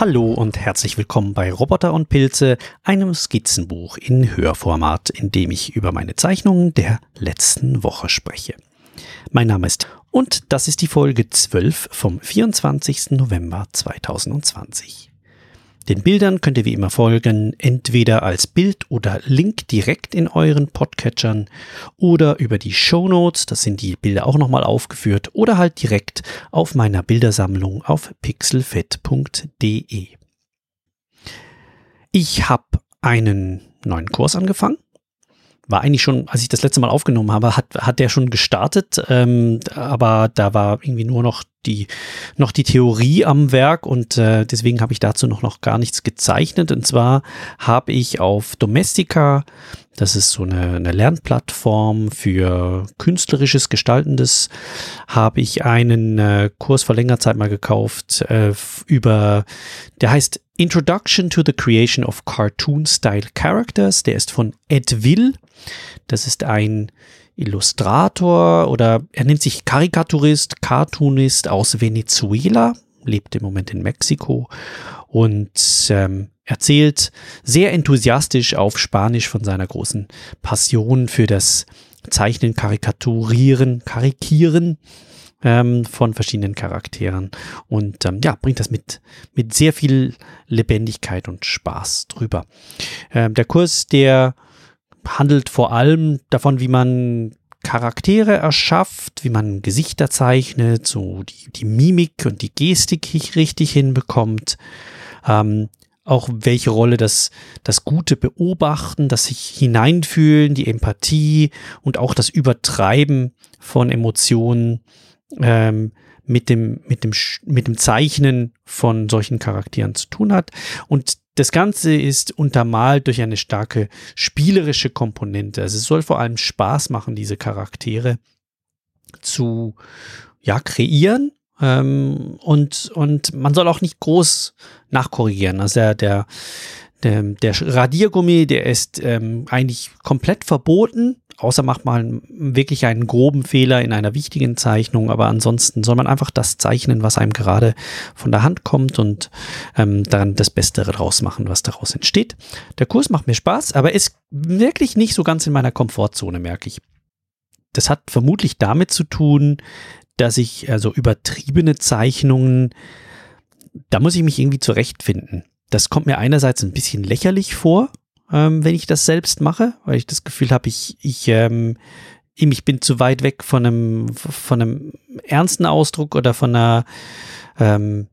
Hallo und herzlich willkommen bei Roboter und Pilze, einem Skizzenbuch in Hörformat, in dem ich über meine Zeichnungen der letzten Woche spreche. Mein Name ist und das ist die Folge 12 vom 24. November 2020. Den Bildern könnt ihr wie immer folgen, entweder als Bild oder Link direkt in euren Podcatchern oder über die Show Notes, das sind die Bilder auch nochmal aufgeführt, oder halt direkt auf meiner Bildersammlung auf pixelfett.de. Ich habe einen neuen Kurs angefangen war eigentlich schon, als ich das letzte Mal aufgenommen habe, hat, hat der schon gestartet, ähm, aber da war irgendwie nur noch die, noch die Theorie am Werk und äh, deswegen habe ich dazu noch, noch gar nichts gezeichnet. Und zwar habe ich auf Domestika, das ist so eine, eine Lernplattform für künstlerisches Gestaltendes, habe ich einen äh, Kurs vor längerer Zeit mal gekauft äh, über, der heißt Introduction to the Creation of Cartoon-Style Characters. Der ist von Ed Will. Das ist ein Illustrator oder er nennt sich Karikaturist, Cartoonist aus Venezuela, lebt im Moment in Mexiko und ähm, erzählt sehr enthusiastisch auf Spanisch von seiner großen Passion für das Zeichnen, Karikaturieren, Karikieren ähm, von verschiedenen Charakteren und ähm, ja, bringt das mit, mit sehr viel Lebendigkeit und Spaß drüber. Ähm, der Kurs, der handelt vor allem davon, wie man Charaktere erschafft, wie man Gesichter zeichnet, so die, die Mimik und die Gestik richtig hinbekommt. Ähm, auch welche Rolle das, das gute Beobachten, das sich hineinfühlen, die Empathie und auch das Übertreiben von Emotionen ähm, mit dem, mit dem, mit dem Zeichnen von solchen Charakteren zu tun hat. Und das Ganze ist untermalt durch eine starke spielerische Komponente. Also es soll vor allem Spaß machen, diese Charaktere zu ja, kreieren. Ähm, und, und man soll auch nicht groß nachkorrigieren. Also der, der, der, Radiergummi, der ist ähm, eigentlich komplett verboten außer macht mal wirklich einen groben Fehler in einer wichtigen Zeichnung, aber ansonsten soll man einfach das zeichnen, was einem gerade von der Hand kommt und ähm, dann das Beste daraus machen, was daraus entsteht. Der Kurs macht mir Spaß, aber ist wirklich nicht so ganz in meiner Komfortzone, merke ich. Das hat vermutlich damit zu tun, dass ich also übertriebene Zeichnungen, da muss ich mich irgendwie zurechtfinden. Das kommt mir einerseits ein bisschen lächerlich vor, ähm, wenn ich das selbst mache, weil ich das Gefühl habe, ich, ich, ähm, ich bin zu weit weg von einem, von einem ernsten Ausdruck oder von einer, ähm,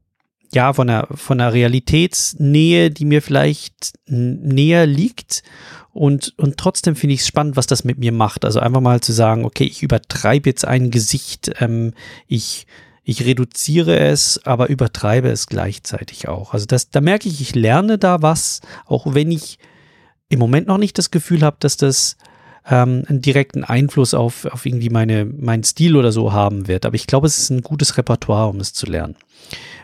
ja, von einer, von einer Realitätsnähe, die mir vielleicht näher liegt. Und, und trotzdem finde ich es spannend, was das mit mir macht. Also einfach mal zu sagen, okay, ich übertreibe jetzt ein Gesicht, ähm, ich, ich reduziere es, aber übertreibe es gleichzeitig auch. Also das, da merke ich, ich lerne da was, auch wenn ich im Moment noch nicht das Gefühl habe, dass das ähm, einen direkten Einfluss auf, auf irgendwie meine, meinen Stil oder so haben wird. Aber ich glaube, es ist ein gutes Repertoire, um es zu lernen.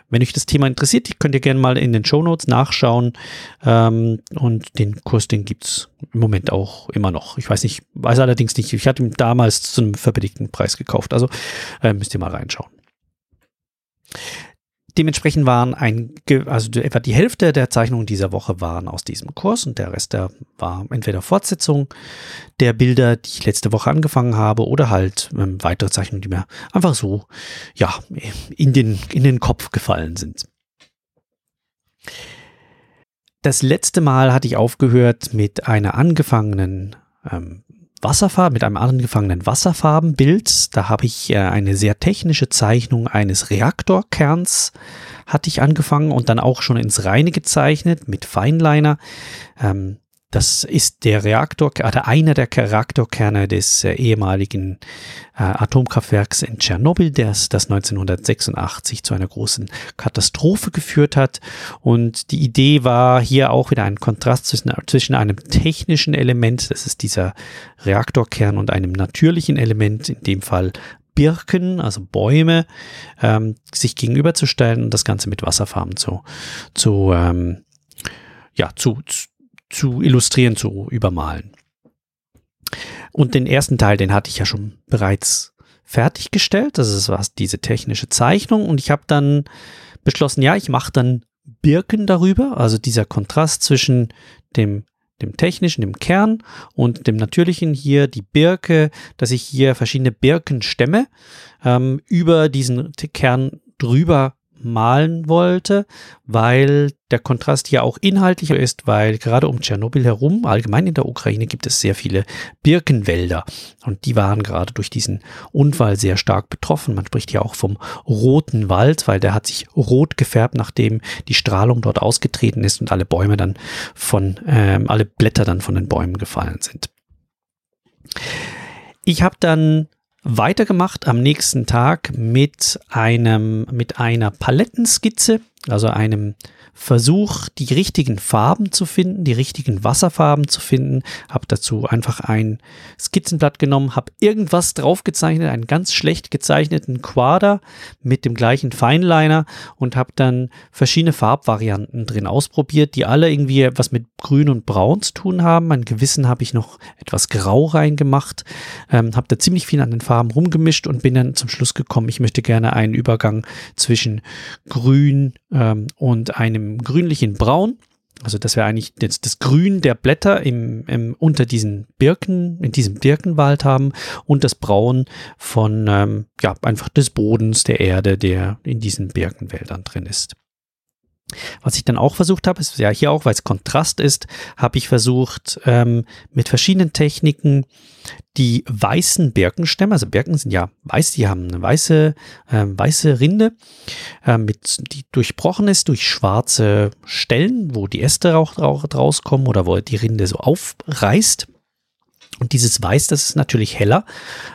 Wenn euch das Thema interessiert, könnt ihr gerne mal in den Show Notes nachschauen. Ähm, und den Kurs, den gibt es im Moment auch immer noch. Ich weiß nicht, weiß allerdings nicht. Ich hatte ihn damals zu einem verbilligten Preis gekauft. Also äh, müsst ihr mal reinschauen. Dementsprechend waren ein, also etwa die Hälfte der Zeichnungen dieser Woche waren aus diesem Kurs und der Rest der war entweder Fortsetzung der Bilder, die ich letzte Woche angefangen habe oder halt ähm, weitere Zeichnungen, die mir einfach so, ja, in den, in den Kopf gefallen sind. Das letzte Mal hatte ich aufgehört mit einer angefangenen ähm, Wasserfarben, mit einem angefangenen Wasserfarbenbild. Da habe ich äh, eine sehr technische Zeichnung eines Reaktorkerns hatte ich angefangen und dann auch schon ins Reine gezeichnet mit Feinliner. Ähm, das ist der Reaktor, oder einer der Reaktorkerne des äh, ehemaligen äh, Atomkraftwerks in Tschernobyl, das, das 1986 zu einer großen Katastrophe geführt hat. Und die Idee war hier auch wieder ein Kontrast zwischen, zwischen einem technischen Element, das ist dieser Reaktorkern, und einem natürlichen Element, in dem Fall Birken, also Bäume, ähm, sich gegenüberzustellen und das Ganze mit Wasserfarben zu, zu ähm, ja, zu, zu illustrieren, zu übermalen. Und den ersten Teil, den hatte ich ja schon bereits fertiggestellt. Das ist was diese technische Zeichnung. Und ich habe dann beschlossen, ja, ich mache dann Birken darüber, also dieser Kontrast zwischen dem dem technischen, dem Kern und dem natürlichen hier die Birke, dass ich hier verschiedene Birkenstämme ähm, über diesen Kern drüber malen wollte, weil der Kontrast hier auch inhaltlicher ist, weil gerade um Tschernobyl herum, allgemein in der Ukraine, gibt es sehr viele Birkenwälder und die waren gerade durch diesen Unfall sehr stark betroffen. Man spricht ja auch vom roten Wald, weil der hat sich rot gefärbt, nachdem die Strahlung dort ausgetreten ist und alle Bäume dann von, ähm, alle Blätter dann von den Bäumen gefallen sind. Ich habe dann weitergemacht am nächsten Tag mit einem, mit einer Palettenskizze, also einem Versuch, die richtigen Farben zu finden, die richtigen Wasserfarben zu finden. Habe dazu einfach ein Skizzenblatt genommen, habe irgendwas draufgezeichnet, einen ganz schlecht gezeichneten Quader mit dem gleichen Feinliner und habe dann verschiedene Farbvarianten drin ausprobiert, die alle irgendwie was mit Grün und Braun zu tun haben. Ein Gewissen habe ich noch etwas Grau reingemacht, ähm, habe da ziemlich viel an den Farben rumgemischt und bin dann zum Schluss gekommen, ich möchte gerne einen Übergang zwischen Grün ähm, und einem grünlichen Braun. Also das wäre eigentlich das, das, Grün der Blätter im, im, unter diesen Birken, in diesem Birkenwald haben und das Braun von, ähm, ja, einfach des Bodens, der Erde, der in diesen Birkenwäldern drin ist. Was ich dann auch versucht habe, ist ja hier auch, weil es Kontrast ist, habe ich versucht, ähm, mit verschiedenen Techniken die weißen Birkenstämme, also Birken sind ja weiß, die haben eine weiße, äh, weiße Rinde, äh, mit, die durchbrochen ist durch schwarze Stellen, wo die Äste auch, auch rauskommen oder wo die Rinde so aufreißt. Und dieses Weiß, das ist natürlich heller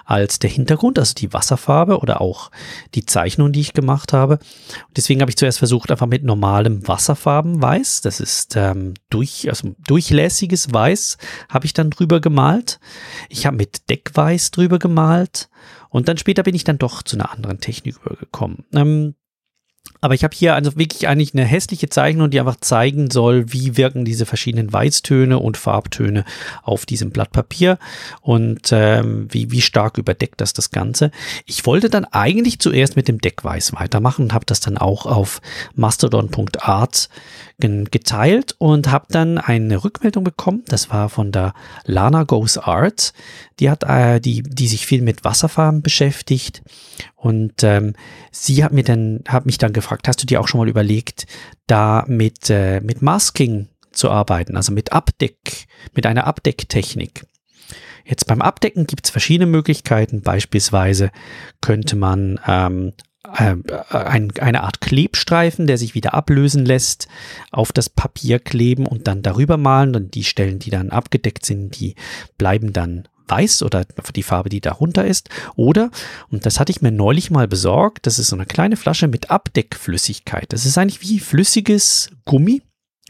als der Hintergrund, also die Wasserfarbe oder auch die Zeichnung, die ich gemacht habe. Deswegen habe ich zuerst versucht, einfach mit normalem Wasserfarbenweiß, das ist ähm, durch, also durchlässiges Weiß, habe ich dann drüber gemalt. Ich habe mit Deckweiß drüber gemalt. Und dann später bin ich dann doch zu einer anderen Technik übergekommen. Ähm, aber ich habe hier also wirklich eigentlich eine hässliche Zeichnung, die einfach zeigen soll, wie wirken diese verschiedenen Weißtöne und Farbtöne auf diesem Blatt Papier und ähm, wie, wie stark überdeckt das das Ganze. Ich wollte dann eigentlich zuerst mit dem Deckweiß weitermachen und habe das dann auch auf mastodon.art geteilt und habe dann eine Rückmeldung bekommen. Das war von der Lana Goes Art. Die hat, äh, die, die sich viel mit Wasserfarben beschäftigt. Und ähm, sie hat mir dann, hat mich dann gefragt, hast du dir auch schon mal überlegt, da mit, äh, mit Masking zu arbeiten, also mit Abdeck, mit einer Abdecktechnik. Jetzt beim Abdecken gibt es verschiedene Möglichkeiten. Beispielsweise könnte man ähm, äh, ein, eine Art Klebstreifen, der sich wieder ablösen lässt, auf das Papier kleben und dann darüber malen. Und die Stellen, die dann abgedeckt sind, die bleiben dann weiß oder die Farbe, die darunter ist. Oder, und das hatte ich mir neulich mal besorgt, das ist so eine kleine Flasche mit Abdeckflüssigkeit. Das ist eigentlich wie flüssiges Gummi.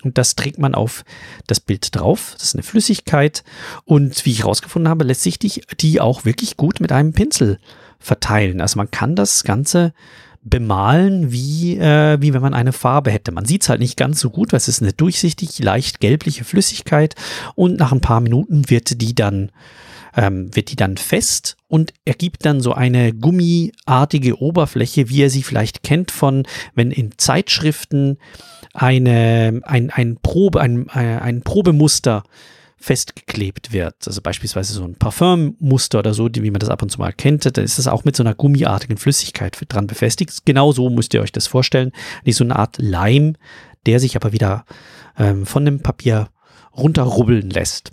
Und das trägt man auf das Bild drauf. Das ist eine Flüssigkeit. Und wie ich herausgefunden habe, lässt sich die, auch wirklich gut mit einem Pinsel verteilen. Also man kann das Ganze bemalen, wie, äh, wie wenn man eine Farbe hätte. Man sieht es halt nicht ganz so gut, weil es ist eine durchsichtig, leicht gelbliche Flüssigkeit und nach ein paar Minuten wird die dann ähm, wird die dann fest und ergibt dann so eine gummiartige Oberfläche, wie ihr sie vielleicht kennt von, wenn in Zeitschriften eine, ein, ein Probe, ein, ein Probemuster festgeklebt wird. Also beispielsweise so ein Parfümmuster oder so, wie man das ab und zu mal kennt, da ist das auch mit so einer gummiartigen Flüssigkeit dran befestigt. Genau so müsst ihr euch das vorstellen. Nicht so eine Art Leim, der sich aber wieder ähm, von dem Papier runterrubbeln lässt.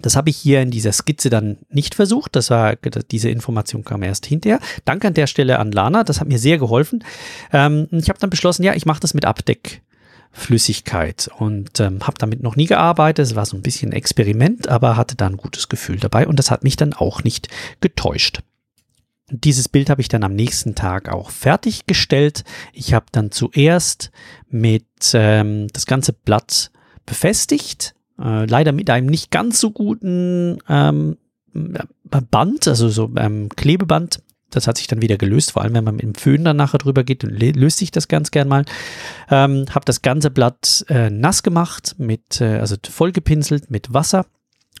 Das habe ich hier in dieser Skizze dann nicht versucht. Das war, diese Information kam erst hinterher. Danke an der Stelle an Lana. Das hat mir sehr geholfen. Ähm, ich habe dann beschlossen, ja, ich mache das mit Abdeckflüssigkeit und ähm, habe damit noch nie gearbeitet. Es war so ein bisschen ein Experiment, aber hatte da ein gutes Gefühl dabei und das hat mich dann auch nicht getäuscht. Dieses Bild habe ich dann am nächsten Tag auch fertiggestellt. Ich habe dann zuerst mit ähm, das ganze Blatt befestigt äh, leider mit einem nicht ganz so guten ähm, Band, also so ähm, Klebeband. Das hat sich dann wieder gelöst, vor allem wenn man mit dem Föhn dann nachher drüber geht, löst sich das ganz gern mal. Ähm, habe das ganze Blatt äh, nass gemacht, mit, äh, also vollgepinselt mit Wasser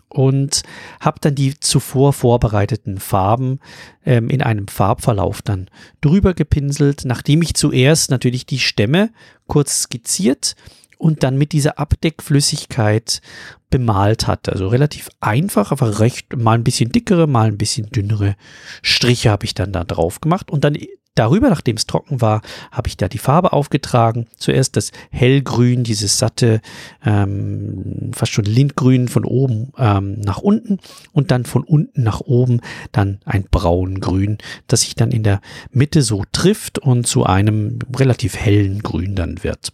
und habe dann die zuvor vorbereiteten Farben ähm, in einem Farbverlauf dann drüber gepinselt, nachdem ich zuerst natürlich die Stämme kurz skizziert und dann mit dieser Abdeckflüssigkeit bemalt hatte. Also relativ einfach, aber recht mal ein bisschen dickere, mal ein bisschen dünnere Striche habe ich dann da drauf gemacht und dann darüber, nachdem es trocken war, habe ich da die Farbe aufgetragen. Zuerst das hellgrün, dieses satte, ähm, fast schon Lindgrün von oben ähm, nach unten und dann von unten nach oben dann ein braungrün, das sich dann in der Mitte so trifft und zu einem relativ hellen Grün dann wird.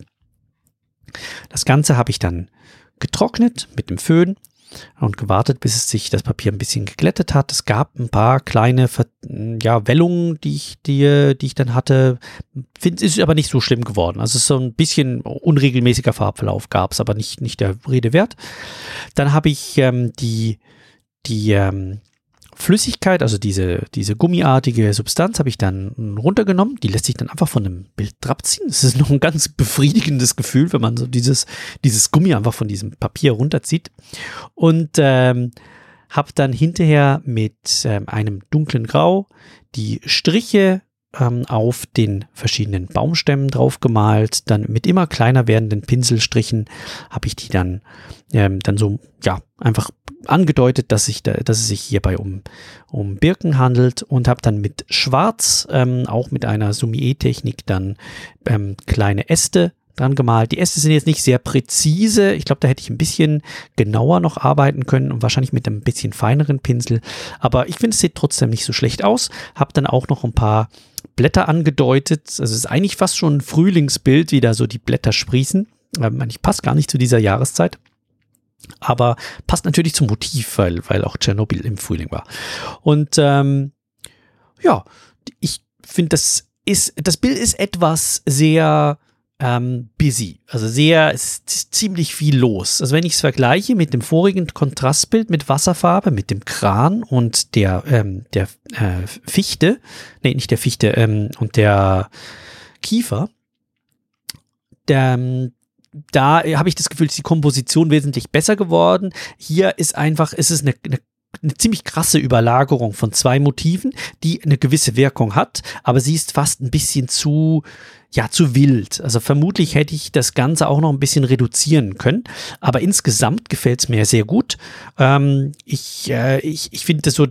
Das Ganze habe ich dann getrocknet mit dem Föhn und gewartet, bis es sich das Papier ein bisschen geglättet hat. Es gab ein paar kleine ja, Wellungen, die ich, die, die ich dann hatte. Find, ist aber nicht so schlimm geworden. Also es ist so ein bisschen unregelmäßiger Farbverlauf gab es, aber nicht, nicht der Rede wert. Dann habe ich ähm, die, die ähm, Flüssigkeit, also diese, diese gummiartige Substanz, habe ich dann runtergenommen. Die lässt sich dann einfach von dem Bild abziehen. Das ist noch ein ganz befriedigendes Gefühl, wenn man so dieses, dieses Gummi einfach von diesem Papier runterzieht. Und ähm, habe dann hinterher mit ähm, einem dunklen Grau die Striche ähm, auf den verschiedenen Baumstämmen drauf gemalt. Dann mit immer kleiner werdenden Pinselstrichen habe ich die dann, ähm, dann so, ja, einfach angedeutet, dass, ich da, dass es sich hierbei um, um Birken handelt und habe dann mit Schwarz, ähm, auch mit einer Sumier-Technik, dann ähm, kleine Äste dran gemalt. Die Äste sind jetzt nicht sehr präzise. Ich glaube, da hätte ich ein bisschen genauer noch arbeiten können und wahrscheinlich mit einem bisschen feineren Pinsel. Aber ich finde, es sieht trotzdem nicht so schlecht aus. Habe dann auch noch ein paar Blätter angedeutet. Also es ist eigentlich fast schon ein Frühlingsbild, wie da so die Blätter sprießen. Ähm, ich passt gar nicht zu dieser Jahreszeit aber passt natürlich zum Motiv, weil, weil auch Tschernobyl im Frühling war. Und ähm, ja, ich finde, das ist, das Bild ist etwas sehr ähm, busy, also sehr, ist ziemlich viel los. Also wenn ich es vergleiche mit dem vorigen Kontrastbild mit Wasserfarbe, mit dem Kran und der, ähm, der äh, Fichte, nee, nicht der Fichte, ähm, und der Kiefer, der, da habe ich das Gefühl, ist die Komposition wesentlich besser geworden. Hier ist einfach, ist es eine, eine eine ziemlich krasse Überlagerung von zwei Motiven, die eine gewisse Wirkung hat, aber sie ist fast ein bisschen zu, ja, zu wild. Also vermutlich hätte ich das Ganze auch noch ein bisschen reduzieren können, aber insgesamt gefällt es mir sehr gut. Ähm, ich äh, ich, ich finde so,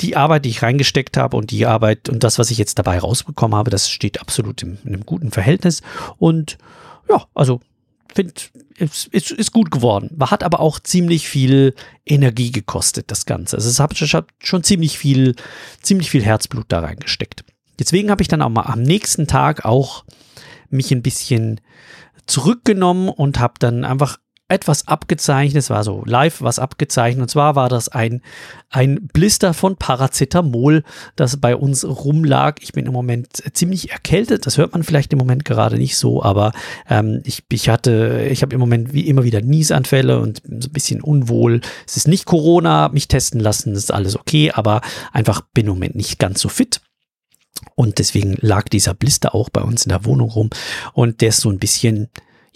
die Arbeit, die ich reingesteckt habe und die Arbeit und das, was ich jetzt dabei rausbekommen habe, das steht absolut in, in einem guten Verhältnis und ja, also finde, es ist, ist, gut geworden. Hat aber auch ziemlich viel Energie gekostet, das Ganze. Also es hat schon ziemlich viel, ziemlich viel Herzblut da reingesteckt. Deswegen habe ich dann auch mal am nächsten Tag auch mich ein bisschen zurückgenommen und habe dann einfach etwas abgezeichnet. Es war so live was abgezeichnet. Und zwar war das ein, ein Blister von Paracetamol, das bei uns rumlag. Ich bin im Moment ziemlich erkältet. Das hört man vielleicht im Moment gerade nicht so, aber ähm, ich, ich hatte, ich habe im Moment wie immer wieder Niesanfälle und so ein bisschen unwohl. Es ist nicht Corona, mich testen lassen, ist alles okay, aber einfach bin im Moment nicht ganz so fit. Und deswegen lag dieser Blister auch bei uns in der Wohnung rum. Und der ist so ein bisschen,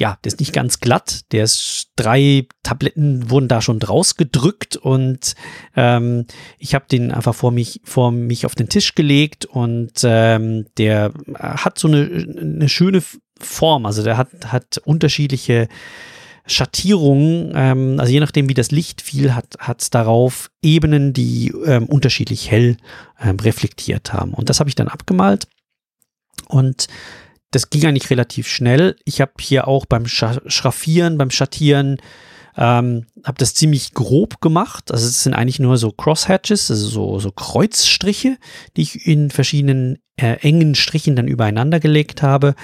ja, der ist nicht ganz glatt. Der ist drei Tabletten wurden da schon draus gedrückt und ähm, ich habe den einfach vor mich vor mich auf den Tisch gelegt und ähm, der hat so eine, eine schöne Form. Also der hat hat unterschiedliche Schattierungen, ähm, also je nachdem, wie das Licht fiel, hat es darauf Ebenen, die ähm, unterschiedlich hell ähm, reflektiert haben. Und das habe ich dann abgemalt. Und das ging eigentlich relativ schnell. Ich habe hier auch beim Schraffieren, beim Schattieren, ähm, habe das ziemlich grob gemacht. Also es sind eigentlich nur so Crosshatches, also so, so Kreuzstriche, die ich in verschiedenen äh, engen Strichen dann übereinander gelegt habe.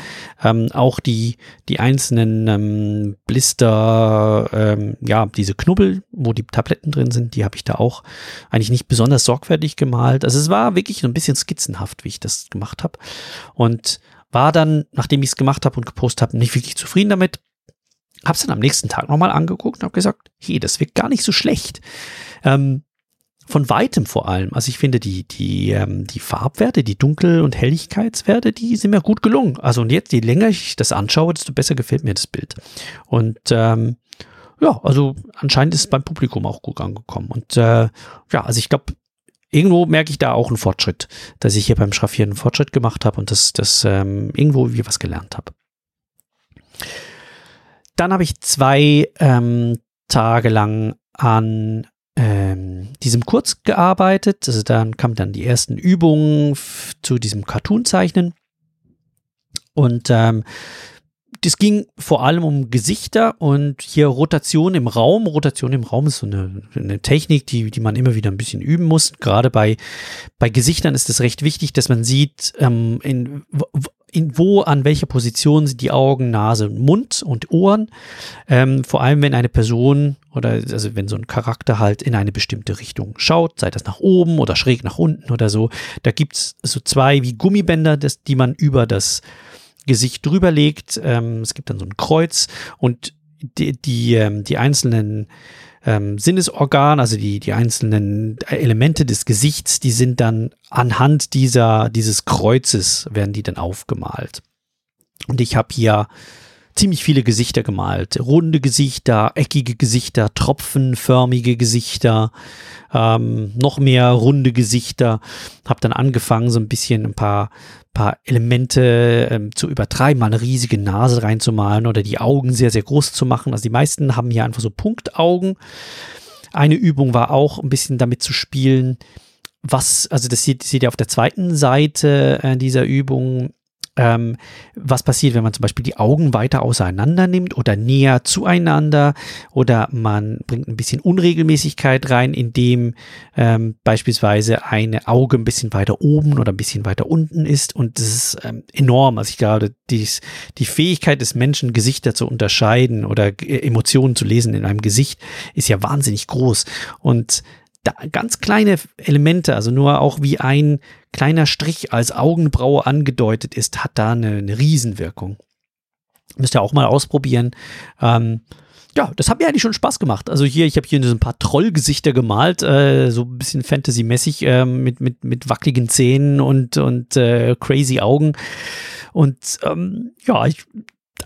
Ähm, auch die, die einzelnen ähm, Blister, ähm, ja, diese Knubbel, wo die Tabletten drin sind, die habe ich da auch eigentlich nicht besonders sorgfältig gemalt. Also es war wirklich so ein bisschen skizzenhaft, wie ich das gemacht habe. Und war dann, nachdem ich es gemacht habe und gepostet habe, nicht wirklich zufrieden damit. Hab's dann am nächsten Tag nochmal angeguckt und habe gesagt, hey, das wirkt gar nicht so schlecht. Ähm, von weitem vor allem. Also ich finde die, die, ähm, die Farbwerte, die Dunkel- und Helligkeitswerte, die sind mir gut gelungen. Also und jetzt, je länger ich das anschaue, desto besser gefällt mir das Bild. Und ähm, ja, also anscheinend ist es beim Publikum auch gut angekommen. Und äh, ja, also ich glaube, irgendwo merke ich da auch einen Fortschritt, dass ich hier beim Schraffieren einen Fortschritt gemacht habe und dass das ähm, irgendwo wie was gelernt habe. Dann habe ich zwei ähm, Tage lang an ähm, diesem Kurz gearbeitet. Also dann kamen dann die ersten Übungen zu diesem Cartoon-Zeichnen. Und ähm, das ging vor allem um Gesichter und hier Rotation im Raum. Rotation im Raum ist so eine, eine, Technik, die, die man immer wieder ein bisschen üben muss. Gerade bei, bei Gesichtern ist es recht wichtig, dass man sieht, ähm, in, in wo, an welcher Position sind die Augen, Nase, Mund und Ohren. Ähm, vor allem, wenn eine Person oder also wenn so ein Charakter halt in eine bestimmte Richtung schaut, sei das nach oben oder schräg nach unten oder so. Da gibt's so zwei wie Gummibänder, das, die man über das Gesicht drüber legt. Ähm, es gibt dann so ein Kreuz und die, die, ähm, die einzelnen ähm, Sinnesorgane, also die, die einzelnen Elemente des Gesichts, die sind dann anhand dieser, dieses Kreuzes, werden die dann aufgemalt. Und ich habe hier ziemlich viele Gesichter gemalt. Runde Gesichter, eckige Gesichter, tropfenförmige Gesichter, ähm, noch mehr runde Gesichter. Hab dann angefangen, so ein bisschen ein paar, paar Elemente ähm, zu übertreiben, mal eine riesige Nase reinzumalen oder die Augen sehr, sehr groß zu machen. Also die meisten haben hier einfach so Punktaugen. Eine Übung war auch ein bisschen damit zu spielen, was, also das seht, seht ihr auf der zweiten Seite äh, dieser Übung, ähm, was passiert, wenn man zum Beispiel die Augen weiter auseinander nimmt oder näher zueinander oder man bringt ein bisschen Unregelmäßigkeit rein, indem ähm, beispielsweise eine Auge ein bisschen weiter oben oder ein bisschen weiter unten ist und das ist ähm, enorm. Also ich glaube, dies, die Fähigkeit des Menschen, Gesichter zu unterscheiden oder Emotionen zu lesen in einem Gesicht ist ja wahnsinnig groß und ganz kleine Elemente, also nur auch wie ein kleiner Strich als Augenbraue angedeutet ist, hat da eine, eine Riesenwirkung. Müsst ihr auch mal ausprobieren. Ähm, ja, das hat mir eigentlich schon Spaß gemacht. Also hier, ich habe hier so ein paar Trollgesichter gemalt, äh, so ein bisschen Fantasy-mäßig, äh, mit, mit, mit wackeligen Zähnen und, und äh, crazy Augen. Und ähm, ja, ich,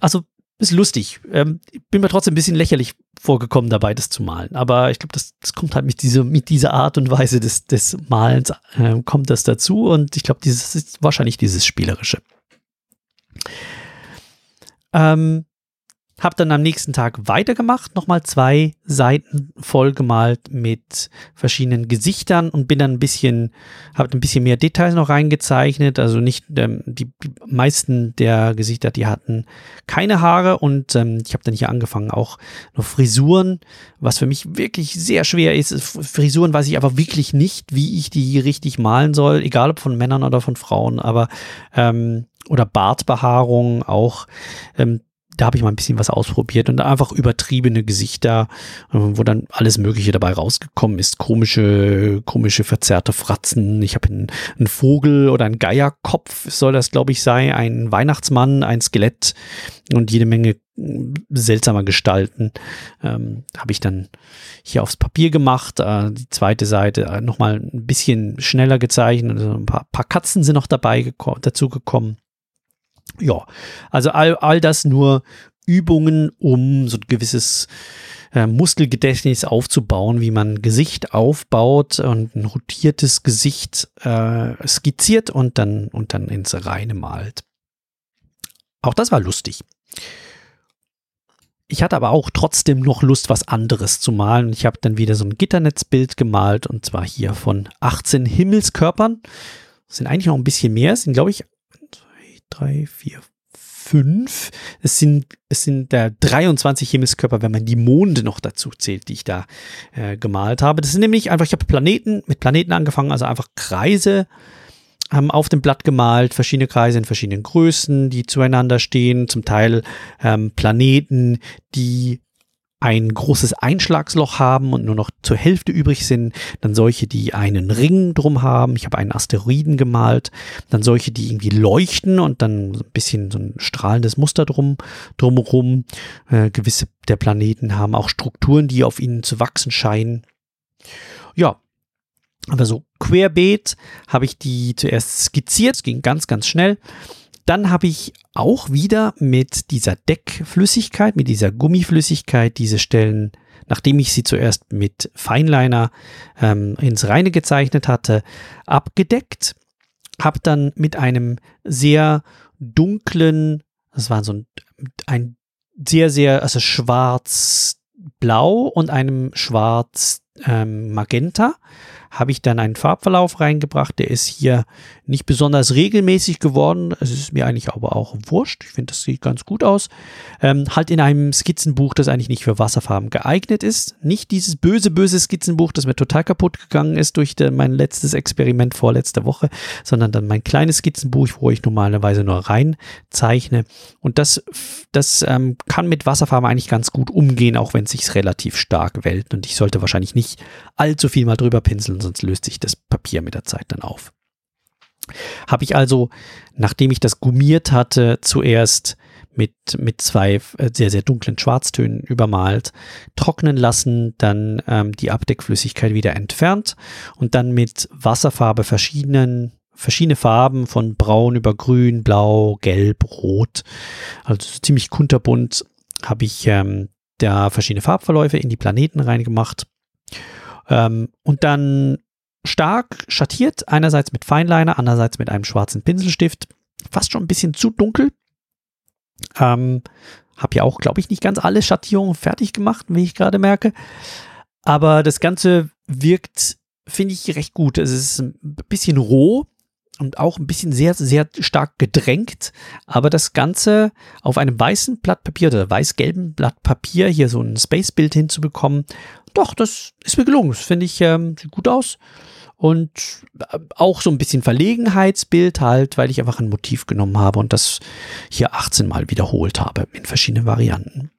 also ist lustig. Ähm, bin mir trotzdem ein bisschen lächerlich vorgekommen dabei, das zu malen. Aber ich glaube, das, das kommt halt mit, diese, mit dieser Art und Weise des, des Malens, äh, kommt das dazu. Und ich glaube, dieses ist wahrscheinlich dieses Spielerische. Ähm, hab dann am nächsten Tag weitergemacht, nochmal zwei Seiten vollgemalt mit verschiedenen Gesichtern und bin dann ein bisschen, habe ein bisschen mehr Details noch reingezeichnet. Also nicht, ähm, die, die, meisten der Gesichter, die hatten keine Haare und ähm, ich habe dann hier angefangen auch noch Frisuren, was für mich wirklich sehr schwer ist. Frisuren weiß ich aber wirklich nicht, wie ich die richtig malen soll, egal ob von Männern oder von Frauen, aber ähm, oder Bartbehaarung auch. Ähm, da habe ich mal ein bisschen was ausprobiert und einfach übertriebene Gesichter, äh, wo dann alles Mögliche dabei rausgekommen ist. Komische, komische verzerrte Fratzen. Ich habe einen, einen, Vogel oder einen Geierkopf, soll das, glaube ich, sein. Ein Weihnachtsmann, ein Skelett und jede Menge mm, seltsamer Gestalten ähm, habe ich dann hier aufs Papier gemacht. Äh, die zweite Seite äh, nochmal ein bisschen schneller gezeichnet. Also ein paar, paar Katzen sind noch dabei dazu gekommen. Ja, also all, all das nur Übungen, um so ein gewisses äh, Muskelgedächtnis aufzubauen, wie man Gesicht aufbaut und ein rotiertes Gesicht äh, skizziert und dann, und dann ins Reine malt. Auch das war lustig. Ich hatte aber auch trotzdem noch Lust, was anderes zu malen. Ich habe dann wieder so ein Gitternetzbild gemalt und zwar hier von 18 Himmelskörpern. Das sind eigentlich noch ein bisschen mehr. Es sind, glaube ich, drei, vier, fünf. Es sind, es sind äh, 23 Himmelskörper, wenn man die Monde noch dazu zählt, die ich da äh, gemalt habe. Das sind nämlich einfach, ich habe Planeten, mit Planeten angefangen, also einfach Kreise haben auf dem Blatt gemalt, verschiedene Kreise in verschiedenen Größen, die zueinander stehen, zum Teil ähm, Planeten, die ein großes Einschlagsloch haben und nur noch zur Hälfte übrig sind, dann solche, die einen Ring drum haben. Ich habe einen Asteroiden gemalt, dann solche, die irgendwie leuchten und dann so ein bisschen so ein strahlendes Muster drum drumherum. Äh, gewisse der Planeten haben auch Strukturen, die auf ihnen zu wachsen scheinen. Ja, aber so querbeet habe ich die zuerst skizziert. Es ging ganz, ganz schnell Dann habe ich auch wieder mit dieser Deckflüssigkeit, mit dieser Gummiflüssigkeit diese Stellen, nachdem ich sie zuerst mit Feinliner ähm, ins Reine gezeichnet hatte, abgedeckt. Habe dann mit einem sehr dunklen, das war so ein, ein sehr, sehr, also schwarz-blau und einem schwarz ähm, habe ich dann einen Farbverlauf reingebracht. Der ist hier nicht besonders regelmäßig geworden. Es ist mir eigentlich aber auch wurscht. Ich finde, das sieht ganz gut aus. Ähm, halt in einem Skizzenbuch, das eigentlich nicht für Wasserfarben geeignet ist. Nicht dieses böse, böse Skizzenbuch, das mir total kaputt gegangen ist durch de, mein letztes Experiment vorletzte Woche, sondern dann mein kleines Skizzenbuch, wo ich normalerweise nur rein zeichne. Und das, das ähm, kann mit Wasserfarben eigentlich ganz gut umgehen, auch wenn es sich relativ stark wellt. Und ich sollte wahrscheinlich nicht allzu viel mal drüber pinseln, sonst löst sich das Papier mit der Zeit dann auf. Habe ich also, nachdem ich das gummiert hatte, zuerst mit, mit zwei äh, sehr, sehr dunklen Schwarztönen übermalt, trocknen lassen, dann ähm, die Abdeckflüssigkeit wieder entfernt und dann mit Wasserfarbe verschiedenen, verschiedene Farben von braun über grün, blau, gelb, rot, also ziemlich kunterbunt, habe ich ähm, da verschiedene Farbverläufe in die Planeten reingemacht ähm, und dann stark schattiert, einerseits mit Feinliner, andererseits mit einem schwarzen Pinselstift. Fast schon ein bisschen zu dunkel. Ähm, habe ja auch, glaube ich, nicht ganz alle Schattierungen fertig gemacht, wie ich gerade merke. Aber das Ganze wirkt, finde ich, recht gut. Es ist ein bisschen roh, und auch ein bisschen sehr, sehr stark gedrängt. Aber das Ganze auf einem weißen Blatt Papier oder weiß-gelben Blatt Papier hier so ein Space-Bild hinzubekommen, doch, das ist mir gelungen. Das finde ich, ähm, sieht gut aus. Und äh, auch so ein bisschen Verlegenheitsbild halt, weil ich einfach ein Motiv genommen habe und das hier 18 Mal wiederholt habe in verschiedenen Varianten.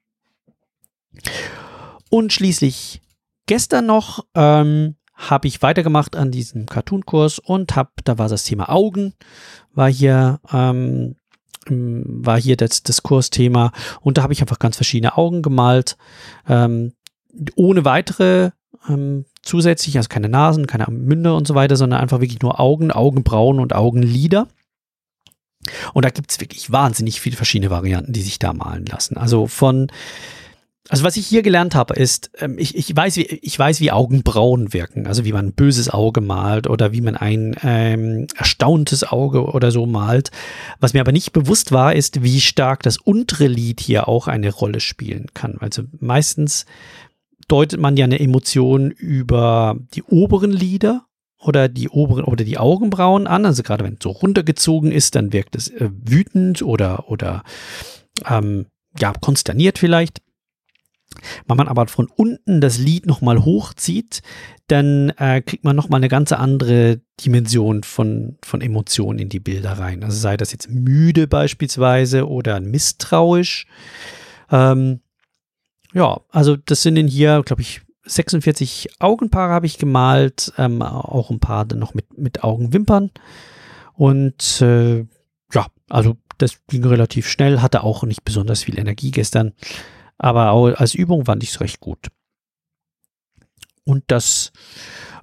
Und schließlich gestern noch ähm, habe ich weitergemacht an diesem Cartoon-Kurs und habe, da war das Thema Augen, war hier, ähm, war hier das, das Kursthema und da habe ich einfach ganz verschiedene Augen gemalt, ähm, ohne weitere ähm, zusätzlich, also keine Nasen, keine Münder und so weiter, sondern einfach wirklich nur Augen, Augenbrauen und Augenlider. Und da gibt es wirklich wahnsinnig viele verschiedene Varianten, die sich da malen lassen. Also von also was ich hier gelernt habe, ist, ähm, ich, ich, weiß, wie, ich weiß, wie Augenbrauen wirken, also wie man ein böses Auge malt oder wie man ein ähm, erstauntes Auge oder so malt. Was mir aber nicht bewusst war, ist, wie stark das untere Lid hier auch eine Rolle spielen kann. Also meistens deutet man ja eine Emotion über die oberen Lider oder die oberen oder die Augenbrauen an. Also gerade wenn es so runtergezogen ist, dann wirkt es äh, wütend oder oder ähm, ja konsterniert vielleicht. Wenn man aber von unten das Lied nochmal hochzieht, dann äh, kriegt man nochmal eine ganz andere Dimension von, von Emotionen in die Bilder rein. Also sei das jetzt müde beispielsweise oder misstrauisch. Ähm, ja, also das sind in hier, glaube ich, 46 Augenpaare habe ich gemalt, ähm, auch ein paar dann noch mit, mit Augenwimpern. Und äh, ja, also das ging relativ schnell, hatte auch nicht besonders viel Energie gestern. Aber als Übung fand ich es recht gut. Und das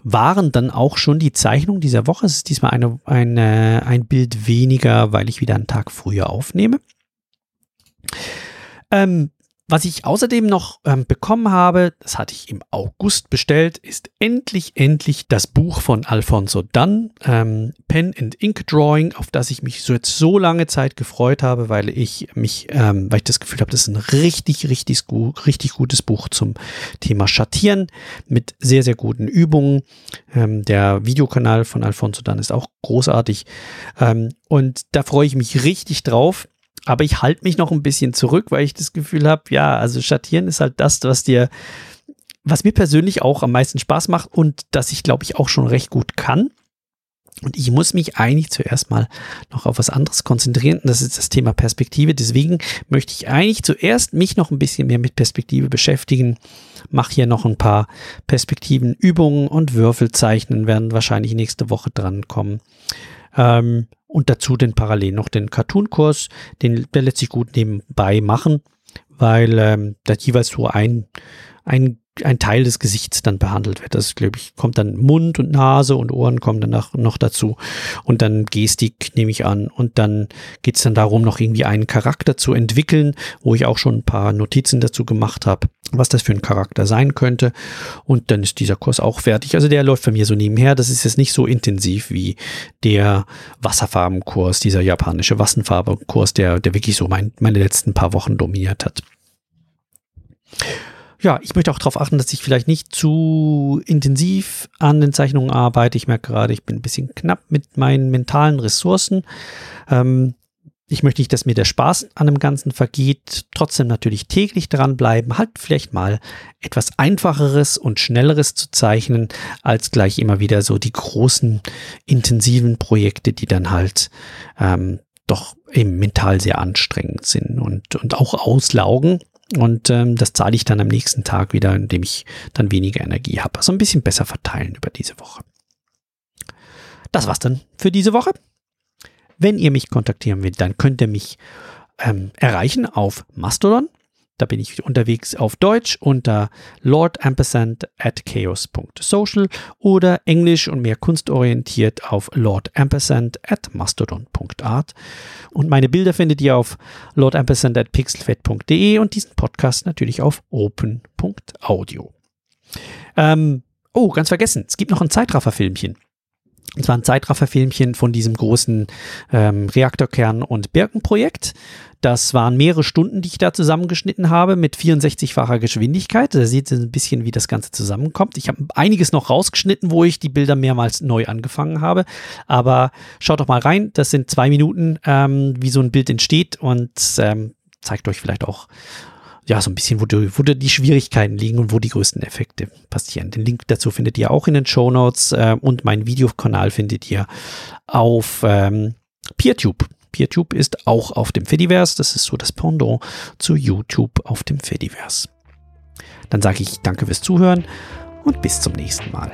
waren dann auch schon die Zeichnungen dieser Woche. Es ist diesmal eine, eine, ein Bild weniger, weil ich wieder einen Tag früher aufnehme. Ähm, was ich außerdem noch ähm, bekommen habe, das hatte ich im August bestellt, ist endlich, endlich das Buch von Alfonso Dunn, ähm, Pen and Ink Drawing, auf das ich mich so jetzt so lange Zeit gefreut habe, weil ich mich, ähm, weil ich das Gefühl habe, das ist ein richtig, richtig, richtig gutes Buch zum Thema Schattieren mit sehr, sehr guten Übungen. Ähm, der Videokanal von Alfonso Dunn ist auch großartig ähm, und da freue ich mich richtig drauf. Aber ich halte mich noch ein bisschen zurück, weil ich das Gefühl habe, ja, also Schattieren ist halt das, was dir, was mir persönlich auch am meisten Spaß macht und das ich, glaube ich, auch schon recht gut kann. Und ich muss mich eigentlich zuerst mal noch auf was anderes konzentrieren. Das ist das Thema Perspektive. Deswegen möchte ich eigentlich zuerst mich noch ein bisschen mehr mit Perspektive beschäftigen. Mache hier noch ein paar Perspektivenübungen und Würfel zeichnen, werden wahrscheinlich nächste Woche drankommen. Ähm, und dazu den parallel noch den Cartoon-Kurs, den der lässt sich gut nebenbei machen, weil ähm, da jeweils so ein, ein ein Teil des Gesichts dann behandelt wird. Das, glaube ich, kommt dann Mund und Nase und Ohren kommen dann noch dazu. Und dann Gestik nehme ich an. Und dann geht es dann darum, noch irgendwie einen Charakter zu entwickeln, wo ich auch schon ein paar Notizen dazu gemacht habe, was das für ein Charakter sein könnte. Und dann ist dieser Kurs auch fertig. Also der läuft bei mir so nebenher. Das ist jetzt nicht so intensiv wie der Wasserfarbenkurs, dieser japanische Wasserfarbenkurs, der, der wirklich so mein, meine letzten paar Wochen dominiert hat ja, ich möchte auch darauf achten, dass ich vielleicht nicht zu intensiv an den Zeichnungen arbeite. Ich merke gerade, ich bin ein bisschen knapp mit meinen mentalen Ressourcen. Ähm, ich möchte nicht, dass mir der Spaß an dem Ganzen vergeht. Trotzdem natürlich täglich dranbleiben, halt vielleicht mal etwas einfacheres und schnelleres zu zeichnen, als gleich immer wieder so die großen, intensiven Projekte, die dann halt ähm, doch eben mental sehr anstrengend sind und, und auch auslaugen. Und ähm, das zahle ich dann am nächsten Tag wieder, indem ich dann weniger Energie habe. Also ein bisschen besser verteilen über diese Woche. Das war's dann für diese Woche. Wenn ihr mich kontaktieren wollt, dann könnt ihr mich ähm, erreichen auf Mastodon. Da bin ich unterwegs auf Deutsch unter lordampersand at chaos.social oder Englisch und mehr kunstorientiert auf lordampersand at mastodon.art. Und meine Bilder findet ihr auf lordampersand at pixelfed.de und diesen Podcast natürlich auf open.audio. Ähm, oh, ganz vergessen, es gibt noch ein Zeitrafferfilmchen. Es war ein Zeitrafferfilmchen von diesem großen ähm, Reaktorkern- und Birkenprojekt. Das waren mehrere Stunden, die ich da zusammengeschnitten habe mit 64-facher Geschwindigkeit. Da seht ihr ein bisschen, wie das Ganze zusammenkommt. Ich habe einiges noch rausgeschnitten, wo ich die Bilder mehrmals neu angefangen habe. Aber schaut doch mal rein. Das sind zwei Minuten, ähm, wie so ein Bild entsteht und ähm, zeigt euch vielleicht auch ja, so ein bisschen, wo, die, wo die Schwierigkeiten liegen und wo die größten Effekte passieren. Den Link dazu findet ihr auch in den Show Notes äh, und meinen Videokanal findet ihr auf ähm, PeerTube. PeerTube ist auch auf dem Fediverse. Das ist so das Pendant zu YouTube auf dem Fediverse. Dann sage ich danke fürs Zuhören und bis zum nächsten Mal.